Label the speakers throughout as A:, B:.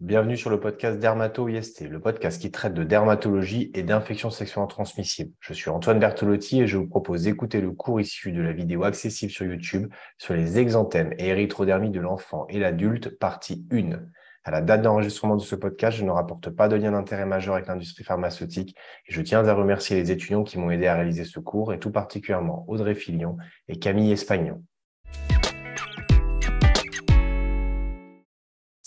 A: bienvenue sur le podcast Dermato-IST, le podcast qui traite de dermatologie et d'infections sexuellement transmissibles. Je suis Antoine Bertolotti et je vous propose d'écouter le cours issu de la vidéo accessible sur YouTube sur les exanthèmes et érythrodermies de l'enfant et l'adulte, partie 1. À la date d'enregistrement de ce podcast, je ne rapporte pas de lien d'intérêt majeur avec l'industrie pharmaceutique et je tiens à remercier les étudiants qui m'ont aidé à réaliser ce cours et tout particulièrement Audrey Filion et Camille Espagnon.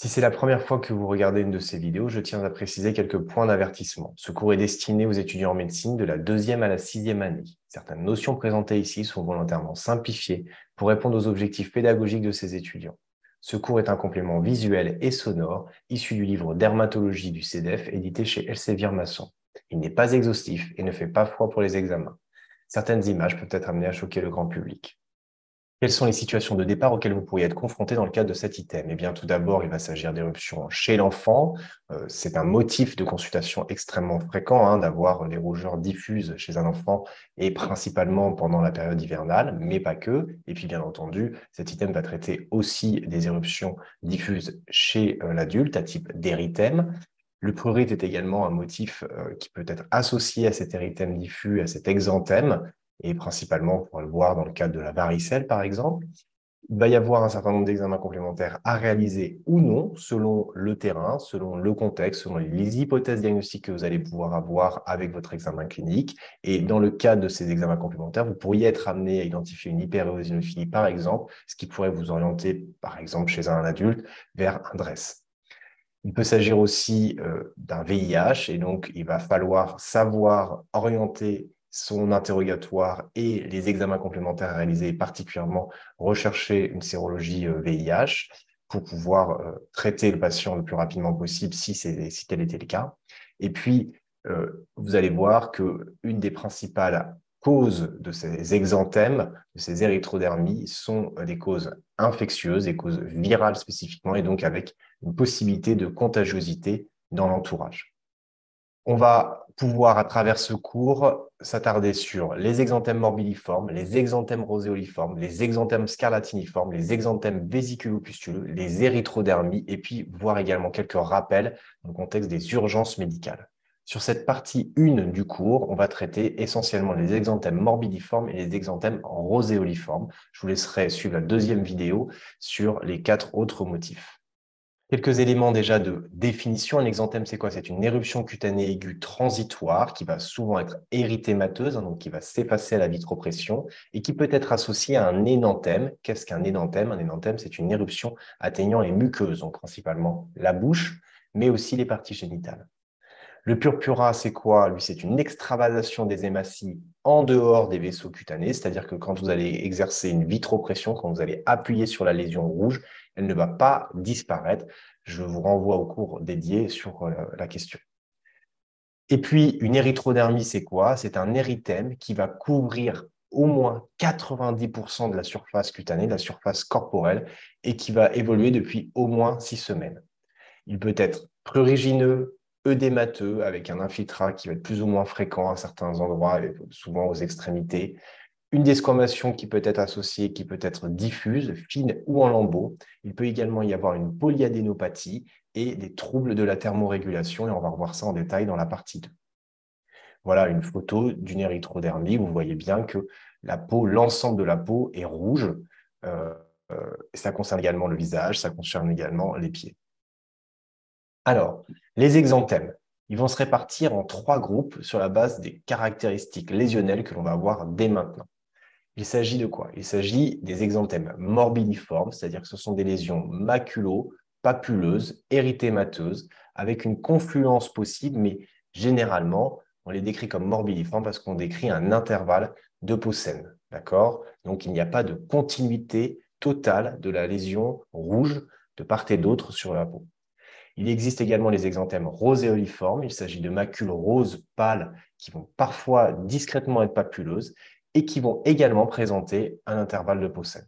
A: Si c'est la première fois que vous regardez une de ces vidéos, je tiens à préciser quelques points d'avertissement. Ce cours est destiné aux étudiants en médecine de la deuxième à la sixième année. Certaines notions présentées ici sont volontairement simplifiées pour répondre aux objectifs pédagogiques de ces étudiants. Ce cours est un complément visuel et sonore issu du livre Dermatologie du CEDEF édité chez Elsevier Masson. Il n'est pas exhaustif et ne fait pas foi pour les examens. Certaines images peuvent être amenées à choquer le grand public. Quelles sont les situations de départ auxquelles vous pourriez être confronté dans le cadre de cet item? Eh bien, tout d'abord, il va s'agir d'éruptions chez l'enfant. Euh, c'est un motif de consultation extrêmement fréquent hein, d'avoir des rougeurs diffuses chez un enfant et principalement pendant la période hivernale, mais pas que. Et puis, bien entendu, cet item va traiter aussi des éruptions diffuses chez euh, l'adulte à type d'érythème. Le prurite est également un motif euh, qui peut être associé à cet érythème diffus, à cet exanthème, et principalement, on pourra le voir dans le cadre de la varicelle, par exemple. Il va y avoir un certain nombre d'examens complémentaires à réaliser ou non, selon le terrain, selon le contexte, selon les hypothèses diagnostiques que vous allez pouvoir avoir avec votre examen clinique. Et dans le cadre de ces examens complémentaires, vous pourriez être amené à identifier une hyperéosinophilie, par exemple, ce qui pourrait vous orienter, par exemple, chez un adulte, vers un DRESS. Il peut s'agir aussi euh, d'un VIH, et donc il va falloir savoir orienter son interrogatoire et les examens complémentaires à réaliser, particulièrement rechercher une sérologie VIH euh, pour pouvoir euh, traiter le patient le plus rapidement possible si, si tel était le cas. Et puis, euh, vous allez voir que une des principales causes de ces exanthèmes, de ces érythrodermies, sont des causes infectieuses, des causes virales spécifiquement, et donc avec une possibilité de contagiosité dans l'entourage. On va pouvoir, à travers ce cours, s'attarder sur les exanthèmes morbilliformes, les exanthèmes roséoliformes, les exanthèmes scarlatiniformes, les exanthèmes vésiculopustuleux, les érythrodermies, et puis voir également quelques rappels dans le contexte des urgences médicales. Sur cette partie 1 du cours, on va traiter essentiellement les exanthèmes morbilliformes et les exanthèmes roséoliformes. Je vous laisserai suivre la deuxième vidéo sur les quatre autres motifs. Quelques éléments déjà de définition. Un exanthème, c'est quoi? C'est une éruption cutanée aiguë transitoire qui va souvent être érythémateuse, hein, donc qui va s'effacer à la vitropression et qui peut être associée à un énanthème. Qu'est-ce qu'un énanthème Un énanthème, c'est une éruption atteignant les muqueuses, donc principalement la bouche, mais aussi les parties génitales. Le purpura, c'est quoi? Lui, c'est une extravasation des hématies en dehors des vaisseaux cutanés, c'est-à-dire que quand vous allez exercer une vitropression, quand vous allez appuyer sur la lésion rouge, elle ne va pas disparaître. Je vous renvoie au cours dédié sur euh, la question. Et puis, une érythrodermie, c'est quoi? C'est un érythème qui va couvrir au moins 90% de la surface cutanée, de la surface corporelle, et qui va évoluer depuis au moins six semaines. Il peut être prurigineux, œdémateux, avec un infiltrat qui va être plus ou moins fréquent à certains endroits, souvent aux extrémités. Une desquamation qui peut être associée, qui peut être diffuse, fine ou en lambeaux. Il peut également y avoir une polyadénopathie et des troubles de la thermorégulation, et on va revoir ça en détail dans la partie 2. Voilà une photo d'une érythrodermie. Vous voyez bien que la peau, l'ensemble de la peau est rouge. Euh, euh, ça concerne également le visage, ça concerne également les pieds. Alors, les exanthèmes, ils vont se répartir en trois groupes sur la base des caractéristiques lésionnelles que l'on va avoir dès maintenant. Il s'agit de quoi? Il s'agit des exanthèmes morbilliformes, c'est-à-dire que ce sont des lésions maculo, papuleuses, érythémateuses, avec une confluence possible, mais généralement, on les décrit comme morbilliformes parce qu'on décrit un intervalle de peau saine. Donc, il n'y a pas de continuité totale de la lésion rouge de part et d'autre sur la peau. Il existe également les exanthèmes roséoliformes. Il s'agit de macules roses pâles qui vont parfois discrètement être papuleuses et qui vont également présenter un intervalle de peau saine.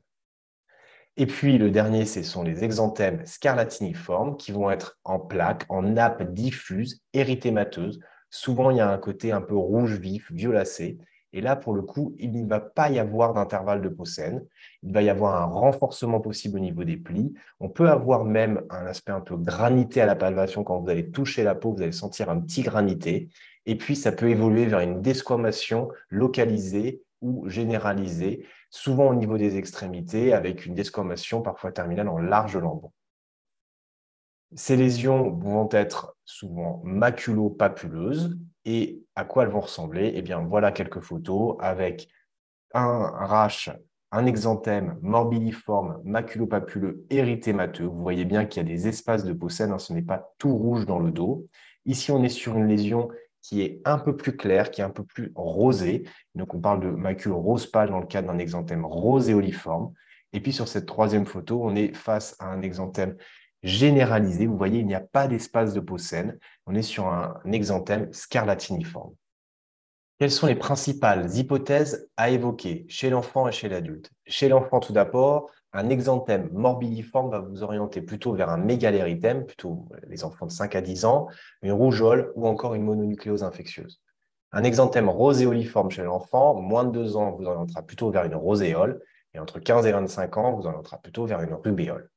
A: Et puis le dernier, ce sont les exanthèmes scarlatiniformes qui vont être en plaques, en nappes diffuses, érythémateuses. Souvent, il y a un côté un peu rouge vif, violacé. Et là, pour le coup, il ne va pas y avoir d'intervalle de peau saine. Il va y avoir un renforcement possible au niveau des plis. On peut avoir même un aspect un peu granité à la palpation. Quand vous allez toucher la peau, vous allez sentir un petit granité. Et puis, ça peut évoluer vers une desquamation localisée ou généralisée, souvent au niveau des extrémités, avec une desquamation parfois terminale en large lambeau. Ces lésions vont être souvent maculo-papuleuses. Et à quoi elles vont ressembler? Eh bien, voilà quelques photos avec un rash, un exanthème morbidiforme, maculopapuleux, érythémateux. Vous voyez bien qu'il y a des espaces de peau saine, hein, ce n'est pas tout rouge dans le dos. Ici, on est sur une lésion qui est un peu plus claire, qui est un peu plus rosée. Donc, on parle de macule rose pâle dans le cadre d'un exanthème roséoliforme. Et puis, sur cette troisième photo, on est face à un exanthème généralisé. Vous voyez, il n'y a pas d'espace de peau saine. On est sur un exanthème scarlatiniforme. Quelles sont les principales hypothèses à évoquer chez l'enfant et chez l'adulte? Chez l'enfant, tout d'abord, un exanthème morbidiforme va vous orienter plutôt vers un mégalérythème, plutôt les enfants de 5 à 10 ans, une rougeole ou encore une mononucléose infectieuse. Un exanthème roséoliforme chez l'enfant, moins de 2 ans, vous orientera plutôt vers une roséole, et entre 15 et 25 ans, vous orientera plutôt vers une rubéole.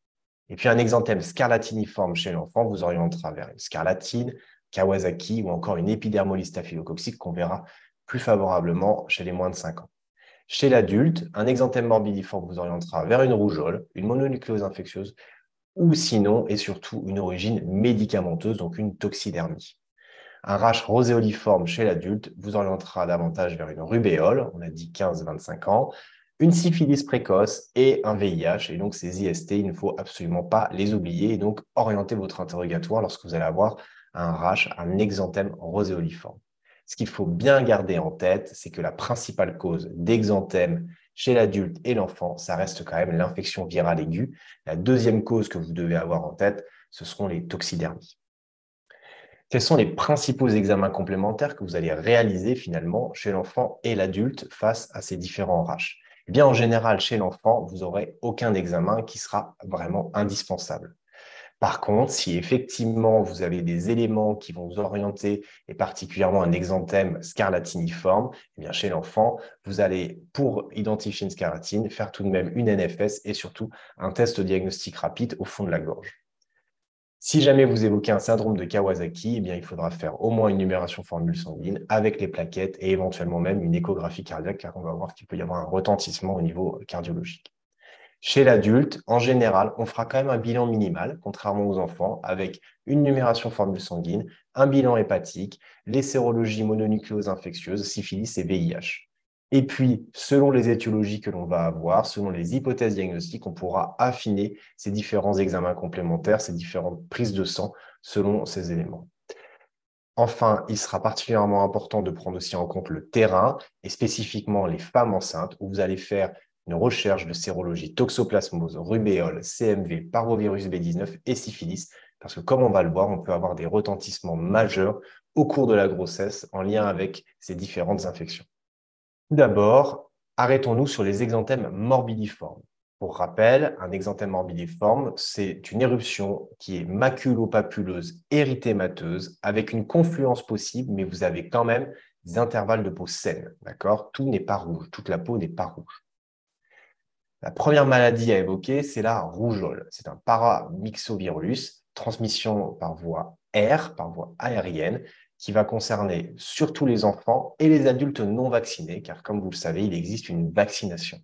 A: Et puis un exanthème scarlatiniforme chez l'enfant vous orientera vers une scarlatine, Kawasaki ou encore une épidermolyse staphylococcique qu'on verra plus favorablement chez les moins de 5 ans. Chez l'adulte, un exanthème morbidiforme vous orientera vers une rougeole, une mononucléose infectieuse ou sinon et surtout une origine médicamenteuse, donc une toxidermie. Un rash roséoliforme chez l'adulte vous orientera davantage vers une rubéole, on a dit 15-25 ans, une syphilis précoce et un VIH. Et donc, ces IST, il ne faut absolument pas les oublier et donc orienter votre interrogatoire lorsque vous allez avoir un rash, un exanthème roséoliforme. Ce qu'il faut bien garder en tête, c'est que la principale cause d'exanthème chez l'adulte et l'enfant, ça reste quand même l'infection virale aiguë. La deuxième cause que vous devez avoir en tête, ce seront les toxidermies. Quels sont les principaux examens complémentaires que vous allez réaliser finalement chez l'enfant et l'adulte face à ces différents raches eh bien, en général, chez l'enfant, vous n'aurez aucun examen qui sera vraiment indispensable. Par contre, si effectivement vous avez des éléments qui vont vous orienter, et particulièrement un exanthème scarlatiniforme, eh chez l'enfant, vous allez, pour identifier une scarlatine, faire tout de même une NFS et surtout un test diagnostic rapide au fond de la gorge. Si jamais vous évoquez un syndrome de Kawasaki, eh il faudra faire au moins une numération formule sanguine avec les plaquettes et éventuellement même une échographie cardiaque, car on va voir qu'il peut y avoir un retentissement au niveau cardiologique. Chez l'adulte, en général, on fera quand même un bilan minimal, contrairement aux enfants, avec une numération formule sanguine, un bilan hépatique, les sérologies mononucléoses infectieuses, syphilis et VIH. Et puis, selon les étiologies que l'on va avoir, selon les hypothèses diagnostiques, on pourra affiner ces différents examens complémentaires, ces différentes prises de sang selon ces éléments. Enfin, il sera particulièrement important de prendre aussi en compte le terrain et spécifiquement les femmes enceintes où vous allez faire une recherche de sérologie toxoplasmose, rubéole, CMV, parvovirus B19 et syphilis parce que comme on va le voir, on peut avoir des retentissements majeurs au cours de la grossesse en lien avec ces différentes infections. Tout d'abord, arrêtons-nous sur les exanthèmes morbidiformes. Pour rappel, un exanthème morbidiforme, c'est une éruption qui est maculopapuleuse érythémateuse avec une confluence possible, mais vous avez quand même des intervalles de peau saine. D'accord? Tout n'est pas rouge, toute la peau n'est pas rouge. La première maladie à évoquer, c'est la rougeole. C'est un paramyxovirus, transmission par voie air, par voie aérienne, qui va concerner surtout les enfants et les adultes non vaccinés, car comme vous le savez, il existe une vaccination.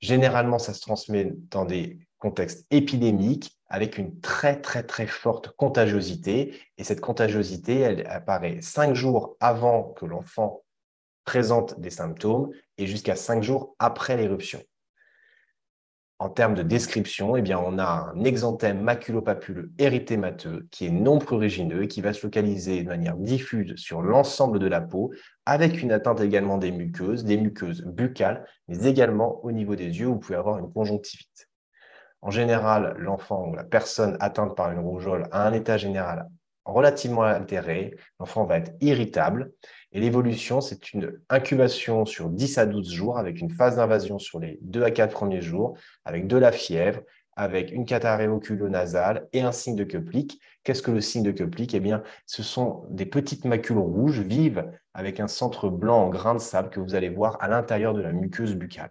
A: Généralement, ça se transmet dans des contextes épidémiques avec une très très très forte contagiosité. Et cette contagiosité, elle apparaît cinq jours avant que l'enfant présente des symptômes et jusqu'à cinq jours après l'éruption. En termes de description, eh bien, on a un exanthème maculopapuleux érythémateux qui est non prurigineux et qui va se localiser de manière diffuse sur l'ensemble de la peau, avec une atteinte également des muqueuses, des muqueuses buccales, mais également au niveau des yeux où vous pouvez avoir une conjonctivite. En général, l'enfant ou la personne atteinte par une rougeole a un état général relativement altéré, l'enfant va être irritable. Et l'évolution, c'est une incubation sur 10 à 12 jours avec une phase d'invasion sur les 2 à 4 premiers jours, avec de la fièvre, avec une catarrhée oculonasale et un signe de Köplik. Qu'est-ce que le signe de Köplik? Eh bien, ce sont des petites macules rouges vives avec un centre blanc en grains de sable que vous allez voir à l'intérieur de la muqueuse buccale.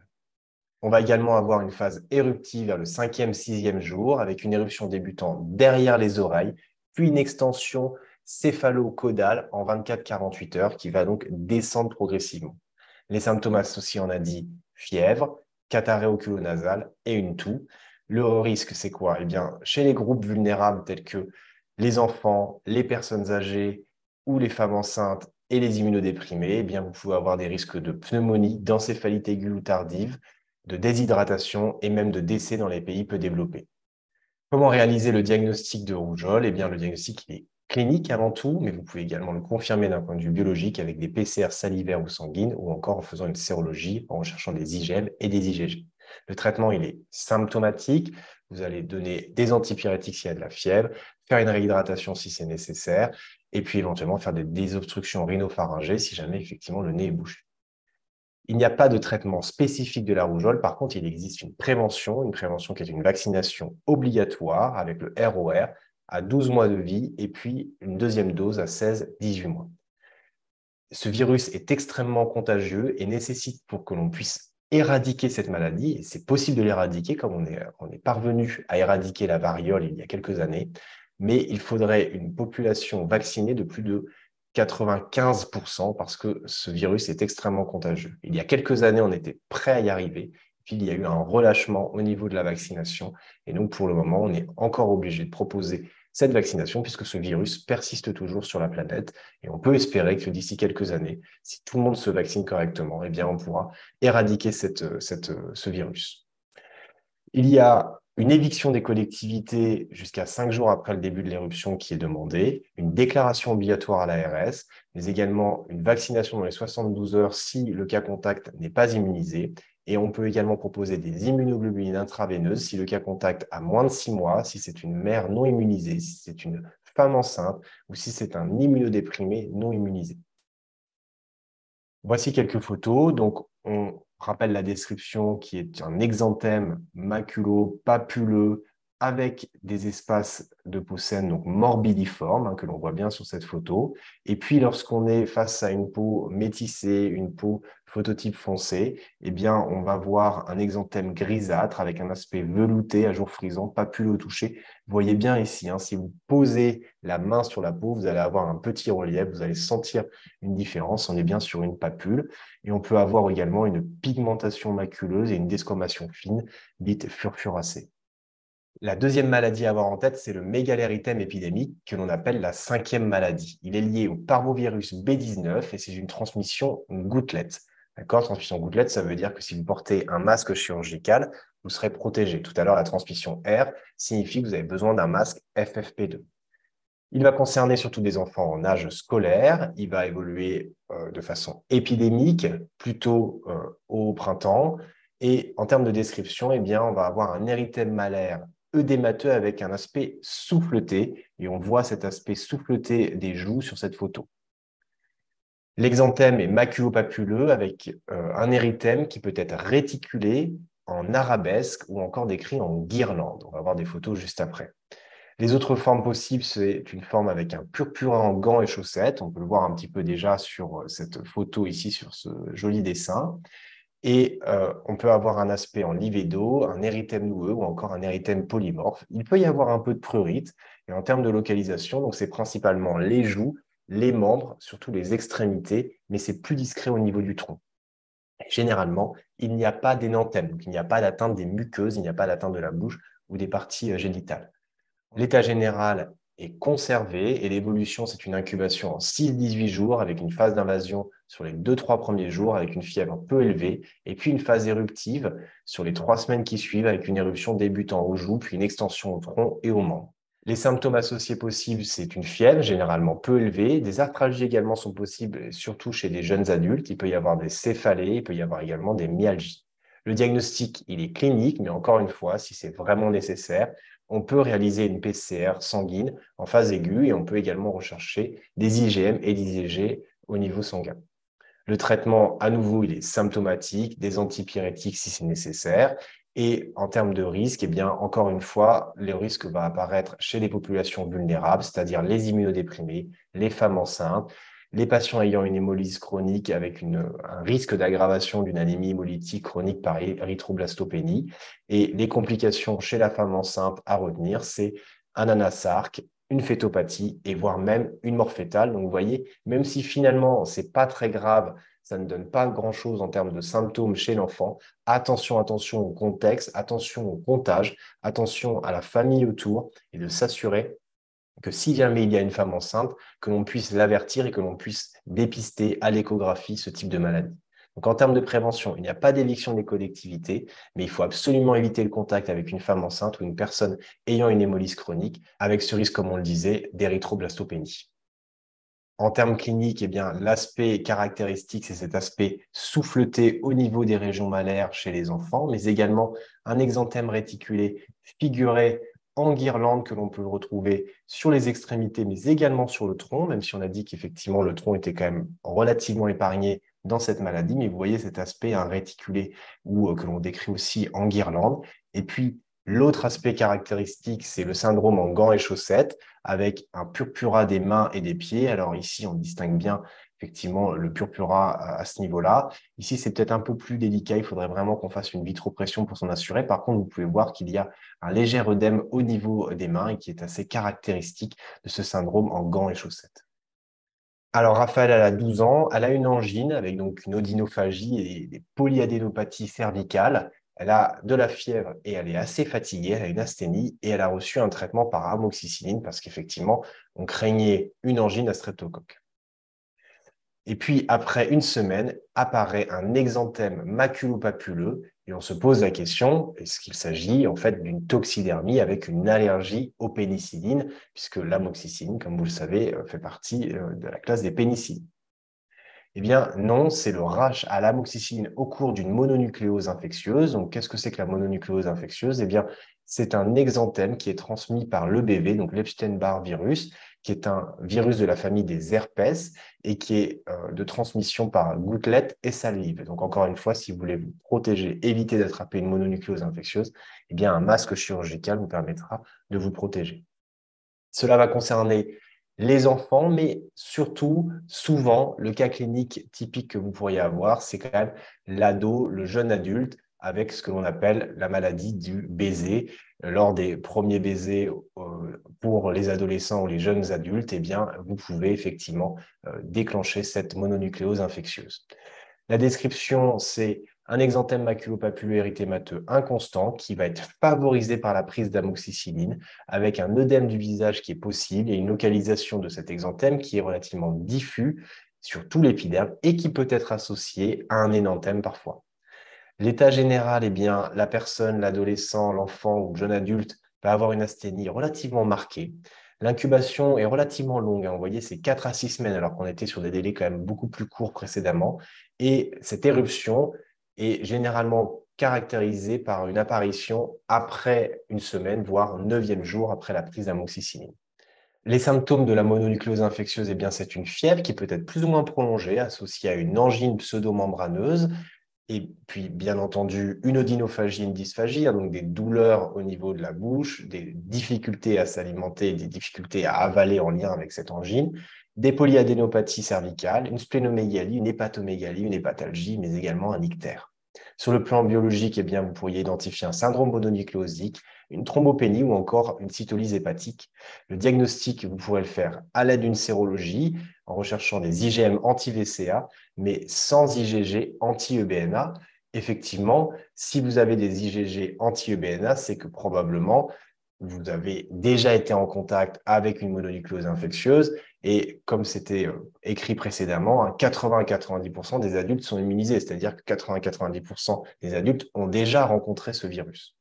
A: On va également avoir une phase éruptive vers le cinquième, sixième jour avec une éruption débutant derrière les oreilles, puis une extension céphalo-caudale en 24-48 heures qui va donc descendre progressivement. Les symptômes associés, on a dit fièvre, catarrhée oculonasale et une toux. Le risque, c'est quoi? Eh bien, chez les groupes vulnérables tels que les enfants, les personnes âgées ou les femmes enceintes et les immunodéprimés, eh bien, vous pouvez avoir des risques de pneumonie, d'encéphalite aiguë ou tardive, de déshydratation et même de décès dans les pays peu développés. Comment réaliser le diagnostic de rougeole Eh bien, le diagnostic est clinique avant tout, mais vous pouvez également le confirmer d'un point de vue biologique avec des PCR salivaires ou sanguines ou encore en faisant une sérologie en recherchant des IgM et des IgG. Le traitement, il est symptomatique. Vous allez donner des antipyrétiques s'il y a de la fièvre, faire une réhydratation si c'est nécessaire, et puis éventuellement faire des désobstructions rhinopharyngées si jamais effectivement le nez est bouché. Il n'y a pas de traitement spécifique de la rougeole. Par contre, il existe une prévention, une prévention qui est une vaccination obligatoire avec le ROR à 12 mois de vie et puis une deuxième dose à 16-18 mois. Ce virus est extrêmement contagieux et nécessite pour que l'on puisse éradiquer cette maladie, et c'est possible de l'éradiquer comme on est, on est parvenu à éradiquer la variole il y a quelques années, mais il faudrait une population vaccinée de plus de 95% parce que ce virus est extrêmement contagieux. Il y a quelques années, on était prêt à y arriver, puis il y a eu un relâchement au niveau de la vaccination, et donc pour le moment, on est encore obligé de proposer cette vaccination puisque ce virus persiste toujours sur la planète et on peut espérer que d'ici quelques années, si tout le monde se vaccine correctement, eh bien on pourra éradiquer cette, ce virus. Il y a une éviction des collectivités jusqu'à cinq jours après le début de l'éruption qui est demandée, une déclaration obligatoire à l'ARS, mais également une vaccination dans les 72 heures si le cas contact n'est pas immunisé, et on peut également proposer des immunoglobulines intraveineuses si le cas contact a moins de six mois, si c'est une mère non immunisée, si c'est une femme enceinte ou si c'est un immunodéprimé non immunisé. Voici quelques photos. Donc, on rappelle la description qui est un exanthème maculo-papuleux avec des espaces de peau saine, donc morbidiformes, hein, que l'on voit bien sur cette photo. Et puis, lorsqu'on est face à une peau métissée, une peau phototype foncé, eh bien, on va voir un exanthème grisâtre avec un aspect velouté à jour frisant, papuleux au toucher. Vous voyez bien ici, hein, si vous posez la main sur la peau, vous allez avoir un petit relief, vous allez sentir une différence. On est bien sur une papule. Et on peut avoir également une pigmentation maculeuse et une desquamation fine, dite furfuracée. La deuxième maladie à avoir en tête, c'est le mégalérythème épidémique que l'on appelle la cinquième maladie. Il est lié au parvovirus B19 et c'est une transmission gouttelette. D'accord? Transmission gouttelette, ça veut dire que si vous portez un masque chirurgical, vous serez protégé. Tout à l'heure, la transmission R signifie que vous avez besoin d'un masque FFP2. Il va concerner surtout des enfants en âge scolaire. Il va évoluer euh, de façon épidémique, plutôt euh, au printemps. Et en termes de description, eh bien, on va avoir un érythème malaire œdémateux avec un aspect souffleté. Et on voit cet aspect souffleté des joues sur cette photo. L'exanthème est maculopapuleux avec euh, un érythème qui peut être réticulé en arabesque ou encore décrit en guirlande. On va voir des photos juste après. Les autres formes possibles, c'est une forme avec un purpurin en gants et chaussettes. On peut le voir un petit peu déjà sur euh, cette photo ici, sur ce joli dessin. Et euh, on peut avoir un aspect en livédo, un érythème noueux ou encore un érythème polymorphe. Il peut y avoir un peu de prurite. Et en termes de localisation, donc c'est principalement les joues, les membres, surtout les extrémités, mais c'est plus discret au niveau du tronc. Généralement, il n'y a pas d'énanthème, il n'y a pas d'atteinte des muqueuses, il n'y a pas d'atteinte de la bouche ou des parties euh, génitales. L'état général est conservé et l'évolution, c'est une incubation en 6-18 jours avec une phase d'invasion sur les 2-3 premiers jours avec une fièvre peu élevée et puis une phase éruptive sur les 3 semaines qui suivent avec une éruption débutant aux joues puis une extension au tronc et aux membres. Les symptômes associés possibles, c'est une fièvre généralement peu élevée. Des arthralgies également sont possibles, surtout chez des jeunes adultes. Il peut y avoir des céphalées, il peut y avoir également des myalgies. Le diagnostic, il est clinique, mais encore une fois, si c'est vraiment nécessaire, on peut réaliser une PCR sanguine en phase aiguë et on peut également rechercher des IgM et des IgG au niveau sanguin. Le traitement, à nouveau, il est symptomatique, des antipyrétiques si c'est nécessaire. Et en termes de risque, eh bien, encore une fois, le risque va apparaître chez les populations vulnérables, c'est-à-dire les immunodéprimés, les femmes enceintes, les patients ayant une hémolyse chronique avec un risque d'aggravation d'une anémie hémolytique chronique par érythroblastopénie. Et les complications chez la femme enceinte à retenir, c'est un anasarque, une fétopathie et voire même une mort fétale. Donc vous voyez, même si finalement c'est pas très grave, ça ne donne pas grand-chose en termes de symptômes chez l'enfant, attention, attention au contexte, attention au comptage, attention à la famille autour et de s'assurer que si jamais il y a une femme enceinte, que l'on puisse l'avertir et que l'on puisse dépister à l'échographie ce type de maladie. Donc en termes de prévention, il n'y a pas d'éviction des collectivités, mais il faut absolument éviter le contact avec une femme enceinte ou une personne ayant une hémolyse chronique, avec ce risque, comme on le disait, d'érythroblastopénie. En termes cliniques, eh bien, l'aspect caractéristique, c'est cet aspect souffleté au niveau des régions malaires chez les enfants, mais également un exanthème réticulé figuré en guirlande que l'on peut retrouver sur les extrémités, mais également sur le tronc, même si on a dit qu'effectivement le tronc était quand même relativement épargné dans cette maladie, mais vous voyez cet aspect un réticulé ou euh, que l'on décrit aussi en guirlande. Et puis l'autre aspect caractéristique, c'est le syndrome en gants et chaussettes avec un purpura des mains et des pieds. Alors ici, on distingue bien effectivement le purpura à ce niveau-là. Ici, c'est peut-être un peu plus délicat. Il faudrait vraiment qu'on fasse une vitropression pour s'en assurer. Par contre, vous pouvez voir qu'il y a un léger œdème au niveau des mains et qui est assez caractéristique de ce syndrome en gants et chaussettes. Alors, Raphaël, elle a 12 ans, elle a une angine avec donc une odynophagie et des polyadénopathies cervicales. Elle a de la fièvre et elle est assez fatiguée, elle a une asthénie et elle a reçu un traitement par amoxicilline parce qu'effectivement, on craignait une angine à streptocoque. Et puis, après une semaine, apparaît un exanthème maculopapuleux et on se pose la question, est-ce qu'il s'agit en fait d'une toxidermie avec une allergie aux pénicillines, puisque l'amoxicilline, comme vous le savez, euh, fait partie euh, de la classe des pénicillines Eh bien, non, c'est le rash à l'amoxicilline au cours d'une mononucléose infectieuse. Donc, qu'est-ce que c'est que la mononucléose infectieuse? Eh bien, c'est un exanthème qui est transmis par l'EBV, donc l'Epstein-Barr virus, qui est un virus de la famille des herpès et qui est euh, de transmission par gouttelette et salive. Donc, encore une fois, si vous voulez vous protéger, éviter d'attraper une mononucléose infectieuse, eh bien, un masque chirurgical vous permettra de vous protéger. Cela va concerner les enfants, mais surtout, souvent, le cas clinique typique que vous pourriez avoir, c'est quand même l'ado, le jeune adulte, avec ce que l'on appelle la maladie du baiser. Lors des premiers baisers euh, pour les adolescents ou les jeunes adultes, eh bien, vous pouvez effectivement euh, déclencher cette mononucléose infectieuse. La description, c'est un exanthème maculopapuleux érythémateux inconstant qui va être favorisé par la prise d'amoxicilline avec un œdème du visage qui est possible et une localisation de cet exanthème qui est relativement diffus sur tout l'épiderme et qui peut être associé à un énanthème parfois. L'état général, eh bien, la personne, l'adolescent, l'enfant ou le jeune adulte va avoir une asthénie relativement marquée. L'incubation est relativement longue. Hein. Vous voyez, c'est 4 à 6 semaines, alors qu'on était sur des délais quand même beaucoup plus courts précédemment. Et cette éruption est généralement caractérisée par une apparition après une semaine, voire neuvième jour après la prise d'amoxicilline. Les symptômes de la mononucléose infectieuse, eh c'est une fièvre qui peut être plus ou moins prolongée, associée à une angine pseudomembraneuse, et puis, bien entendu, une odynophagie, une dysphagie, hein, donc des douleurs au niveau de la bouche, des difficultés à s'alimenter, des difficultés à avaler en lien avec cette angine, des polyadénopathies cervicales, une splénomégalie, une hépatomégalie, une hépatalgie, mais également un ictère. Sur le plan biologique, eh bien, vous pourriez identifier un syndrome mononucléosique, une thrombopénie ou encore une cytolyse hépatique. Le diagnostic, vous pourrez le faire à l'aide d'une sérologie recherchant des IgM anti-VCA, mais sans IgG anti-EBNA. Effectivement, si vous avez des IgG anti-EBNA, c'est que probablement vous avez déjà été en contact avec une mononucléose infectieuse et comme c'était euh, écrit précédemment, 80 à 90% des adultes sont immunisés, c'est-à-dire que 80 à 90% des adultes ont déjà rencontré ce virus.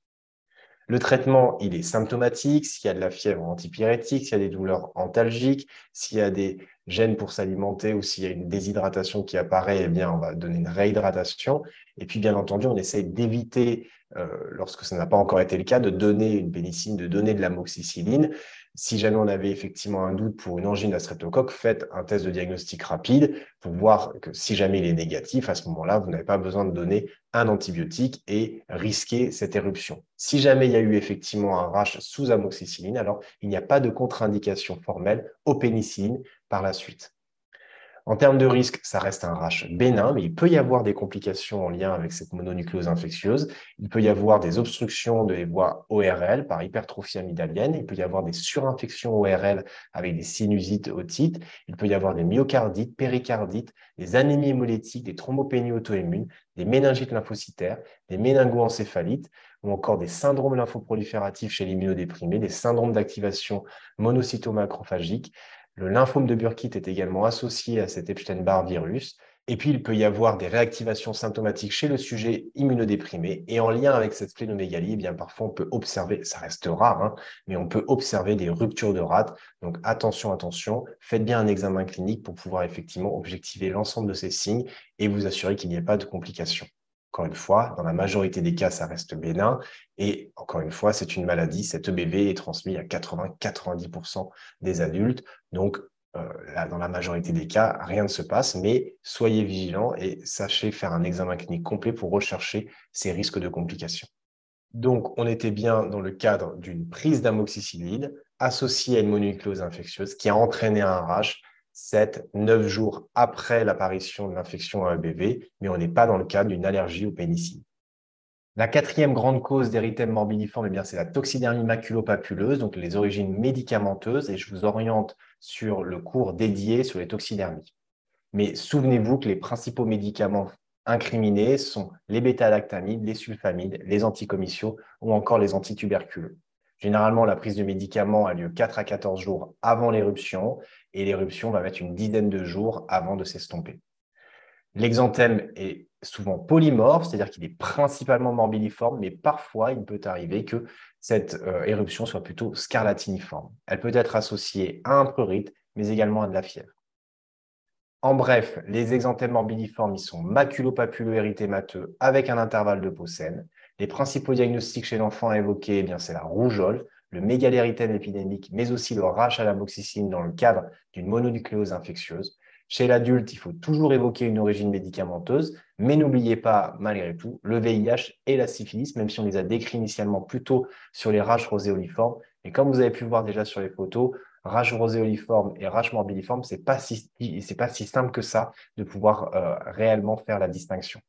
A: Le traitement, il est symptomatique, s'il y a de la fièvre antipyrétique, s'il y a des douleurs antalgiques, s'il y a des gènes pour s'alimenter ou s'il y a une déshydratation qui apparaît, eh bien, on va donner une réhydratation. Et puis, bien entendu, on essaye d'éviter, euh, lorsque ça n'a pas encore été le cas, de donner une pénicilline, de donner de l'amoxicilline. si jamais on avait effectivement un doute pour une angine à streptocoque, faites un test de diagnostic rapide pour voir que si jamais il est négatif, à ce moment-là, vous n'avez pas besoin de donner un antibiotique et risquer cette éruption. Si jamais il y a eu effectivement un rash sous amoxicilline, alors il n'y a pas de contre-indication formelle au pénicilline par la suite. En termes de risque, ça reste un rash bénin, mais il peut y avoir des complications en lien avec cette mononucléose infectieuse. Il peut y avoir des obstructions des voies ORL par hypertrophie amygdalienne. Il peut y avoir des surinfections ORL avec des sinusites, otites. Il peut y avoir des myocardites, péricardites, des anémies hémolytiques, des thrombopénies auto-immunes, des méningites lymphocytaires, des méningoencéphalites ou encore des syndromes lymphoprolifératifs chez l'immunodéprimé, des syndromes d'activation monocytomacrophagique, le lymphome de Burkitt est également associé à cet Epstein-Barr virus. Et puis, il peut y avoir des réactivations symptomatiques chez le sujet immunodéprimé. Et en lien avec cette splénomégalie, eh bien, parfois, on peut observer, ça reste rare, hein, mais on peut observer des ruptures de rate. Donc, attention, attention, faites bien un examen clinique pour pouvoir effectivement objectiver l'ensemble de ces signes et vous assurer qu'il n'y ait pas de complications. Encore une fois, dans la majorité des cas, ça reste bénin. Et encore une fois, c'est une maladie. Cet EBV est transmis à 80-90% des adultes. Donc, euh, dans la majorité des cas, rien ne se passe, mais soyez vigilants et sachez faire un examen clinique complet pour rechercher ces risques de complications. Donc, on était bien dans le cadre d'une prise d'amoxicilline associée à une mononucléose infectieuse qui a entraîné un rash 7, 9 jours après l'apparition de l'infection à EBV, mais on n'est pas dans le cadre d'une allergie au pénicilline. La quatrième grande cause d'érythème morbidiforme, eh c'est la toxidermie maculopapuleuse, donc les origines médicamenteuses, et je vous oriente sur le cours dédié sur les toxidermies. Mais souvenez-vous que les principaux médicaments incriminés sont les bêta-lactamides, les sulfamides, les anticomiciaux ou encore les antituberculeux. Généralement, la prise de médicaments a lieu 4 à 14 jours avant l'éruption et l'éruption va mettre une dizaine de jours avant de s'estomper. L'exanthème est souvent polymorphe, c'est-à-dire qu'il est principalement morbidiforme, mais parfois il peut arriver que cette euh, éruption soit plutôt scarlatiniforme. Elle peut être associée à un prurite, mais également à de la fièvre. En bref, les exanthèmes morbidiformes, ils sont maculopapuleux érythémateux avec un intervalle de peau saine. Les principaux diagnostics chez l'enfant à évoquer, eh c'est la rougeole, le mégalérythème épidémique, mais aussi le rash à la moxicine dans le cadre d'une mononucléose infectieuse. Chez l'adulte, il faut toujours évoquer une origine médicamenteuse, mais n'oubliez pas, malgré tout, le VIH et la syphilis, même si on les a décrits initialement plutôt sur les raches roséoliformes. Et comme vous avez pu voir déjà sur les photos, rage roséoliforme et rage morbidiforme, ce n'est pas, si, pas si simple que ça de pouvoir euh, réellement faire la distinction.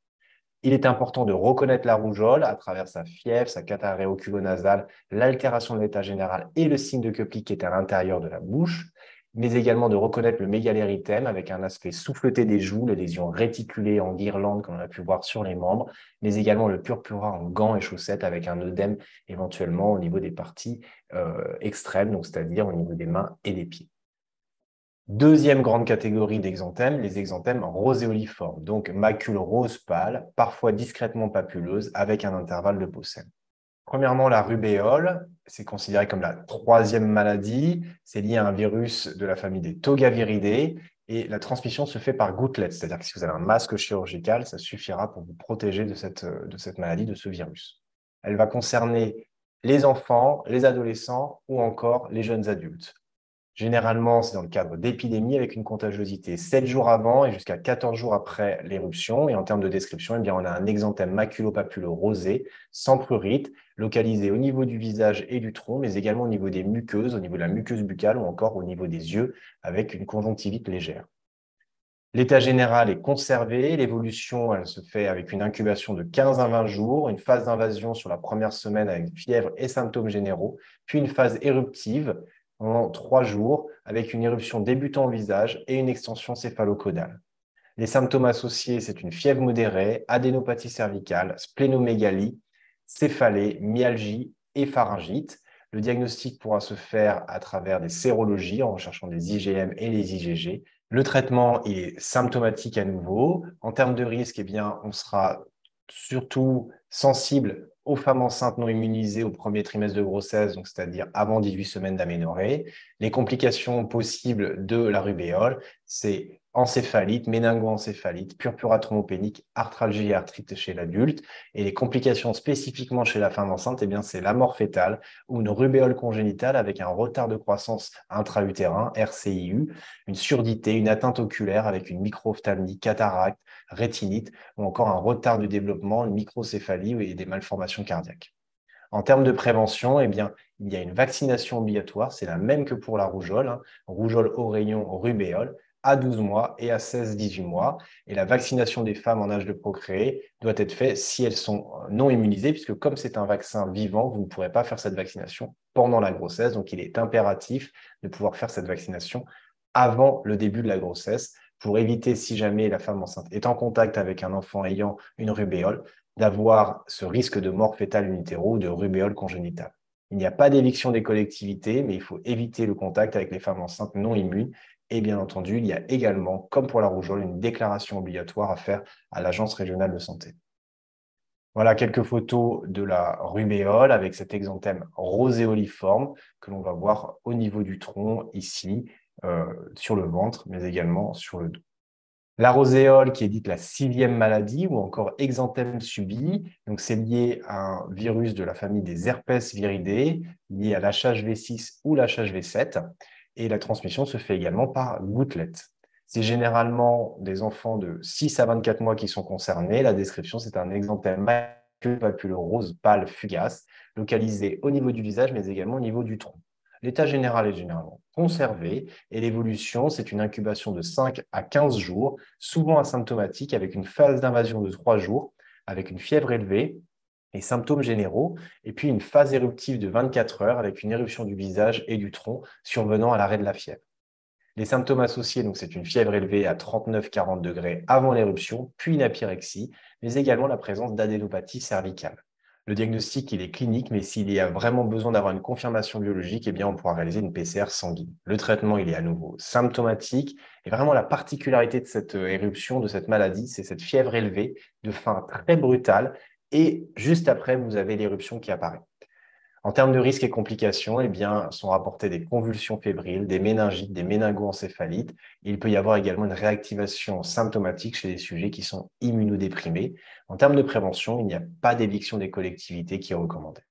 A: Il est important de reconnaître la rougeole à travers sa fièvre, sa catarrhée oculonasale, l'altération de l'état général et le signe de Köplik qui est à l'intérieur de la bouche, mais également de reconnaître le mégalérythème avec un aspect souffleté des joues, les lésions réticulées en guirlande comme on a pu voir sur les membres, mais également le purpura en gants et chaussettes avec un œdème éventuellement au niveau des parties euh, extrêmes, donc c'est-à-dire au niveau des mains et des pieds. Deuxième grande catégorie d'exanthèmes, les exanthèmes roséoliformes, donc macule rose pâle, parfois discrètement papuleuse, avec un intervalle de saine. Premièrement, la rubéole, c'est considéré comme la troisième maladie. C'est lié à un virus de la famille des Togaviridae et la transmission se fait par gouttelettes. C'est-à-dire que si vous avez un masque chirurgical, ça suffira pour vous protéger de cette maladie, de ce virus. Elle va concerner les enfants, les adolescents ou encore les jeunes adultes. Généralement, c'est dans le cadre d'épidémies avec une contagiosité 7 jours avant et jusqu'à 14 jours après l'éruption. Et en termes de description, eh on a un exanthème maculopapuleux rosé, sans prurite, localisé au niveau du visage et du tronc, mais également au niveau des muqueuses, au niveau de la muqueuse buccale ou encore au niveau des yeux, avec une conjonctivite légère. L'état général est conservé, l'évolution se fait avec une incubation de 15 à 20 jours, une phase d'invasion sur la première semaine avec fièvre et symptômes généraux, puis une phase éruptive en trois jours avec une éruption débutant au visage et une extension céphalocodale. Les symptômes associés, c'est une fièvre modérée, adénopathie cervicale, splénomégalie, céphalée, myalgie et pharyngite. Le diagnostic pourra se faire à travers des sérologies en recherchant des IgM et les IgG. Le traitement est symptomatique à nouveau. En termes de risque, eh bien, on sera surtout sensible aux femmes enceintes non immunisées au premier trimestre de grossesse, donc c'est-à-dire avant 18 semaines d'aménorrhée. Les complications possibles de la rubéole, c'est encéphalite, méningo-encéphalite, purpura thrombopénique, arthralgie et arthrite chez l'adulte. Et les complications spécifiquement chez la femme enceinte, eh bien, c'est la mort fétale ou une rubéole congénitale avec un retard de croissance intra-utérin, RCIU, une surdité, une atteinte oculaire avec une microphthalmie, cataracte, rétinite ou encore un retard du développement, une microcéphalie et des malformations cardiaques. En termes de prévention, eh bien, il y a une vaccination obligatoire, c'est la même que pour la rougeole, hein. rougeole au rayon, rubéole, à 12 mois et à 16-18 mois. Et la vaccination des femmes en âge de procréer doit être faite si elles sont euh, non immunisées, puisque comme c'est un vaccin vivant, vous ne pourrez pas faire cette vaccination pendant la grossesse. Donc, il est impératif de pouvoir faire cette vaccination avant le début de la grossesse pour éviter, si jamais la femme enceinte est en contact avec un enfant ayant une rubéole, d'avoir ce risque de mort fétale in utero ou de rubéole congénitale. Il n'y a pas d'éviction des collectivités, mais il faut éviter le contact avec les femmes enceintes non immunes et bien entendu, il y a également, comme pour la rougeole, une déclaration obligatoire à faire à l'Agence régionale de santé. Voilà quelques photos de la rubéole avec cet exanthème roséoliforme que l'on va voir au niveau du tronc ici, euh, sur le ventre, mais également sur le dos. La roséole, qui est dite la sixième maladie, ou encore exanthème subi, donc c'est lié à un virus de la famille des herpès viridés, lié à l'HHV6 ou l'HHV7 et la transmission se fait également par gouttelette. C'est généralement des enfants de 6 à 24 mois qui sont concernés. La description, c'est un exanthème papule rose pâle fugace, localisé au niveau du visage, mais également au niveau du tronc. L'état général est généralement conservé et l'évolution, c'est une incubation de 5 à 15 jours, souvent asymptomatique, avec une phase d'invasion de 3 jours, avec une fièvre élevée, et symptômes généraux, et puis une phase éruptive de 24 heures avec une éruption du visage et du tronc survenant à l'arrêt de la fièvre. Les symptômes associés, donc c'est une fièvre élevée à 39-40 degrés avant l'éruption, puis une apyrexie, mais également la présence d'adénopathie cervicale. Le diagnostic, il est clinique, mais s'il y a vraiment besoin d'avoir une confirmation biologique, eh bien, on pourra réaliser une PCR sanguine. Le traitement, il est à nouveau symptomatique. Et vraiment, la particularité de cette euh, éruption, de cette maladie, c'est cette fièvre élevée de fin très brutale et juste après, vous avez l'éruption qui apparaît. En termes de risques et complications, eh bien, sont rapportés des convulsions fébriles, des méningites, des méningoencéphalites. Il peut y avoir également une réactivation symptomatique chez les sujets qui sont immunodéprimés. En termes de prévention, il n'y a pas d'éviction des collectivités qui est recommandée.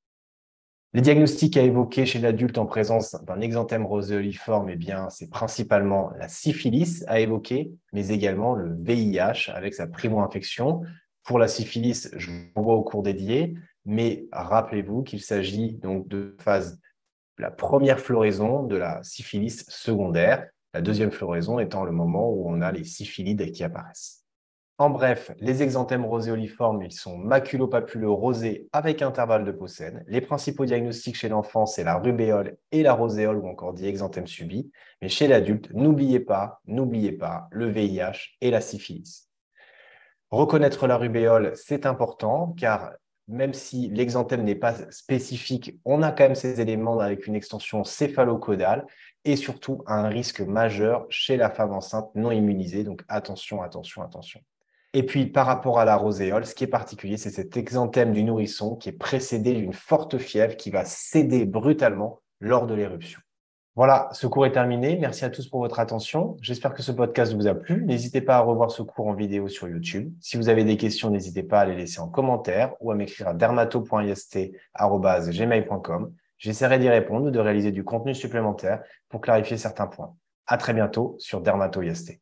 A: Les diagnostics à évoquer chez l'adulte en présence d'un exanthème roséoliforme, eh bien, c'est principalement la syphilis à évoquer, mais également le VIH avec sa primo-infection, pour la syphilis, je vous vois au cours dédié, mais rappelez-vous qu'il s'agit donc de phase, la première floraison de la syphilis secondaire, la deuxième floraison étant le moment où on a les syphilides qui apparaissent. En bref, les exanthèmes roséoliformes, ils sont maculopapuleux rosés avec intervalle de Posen. Les principaux diagnostics chez l'enfant, c'est la rubéole et la roséole, ou encore dit exanthème subi. Mais chez l'adulte, n'oubliez pas, n'oubliez pas le VIH et la syphilis. Reconnaître la rubéole, c'est important car même si l'exanthème n'est pas spécifique, on a quand même ces éléments avec une extension céphalocodale et surtout un risque majeur chez la femme enceinte non immunisée. Donc attention, attention, attention. Et puis par rapport à la roséole, ce qui est particulier, c'est cet exanthème du nourrisson qui est précédé d'une forte fièvre qui va céder brutalement lors de l'éruption. Voilà, ce cours est terminé. Merci à tous pour votre attention. J'espère que ce podcast vous a plu. N'hésitez pas à revoir ce cours en vidéo sur YouTube. Si vous avez des questions, n'hésitez pas à les laisser en commentaire ou à m'écrire à dermato.ist.gmail.com. J'essaierai d'y répondre ou de réaliser du contenu supplémentaire pour clarifier certains points. À très bientôt sur Dermato-IST.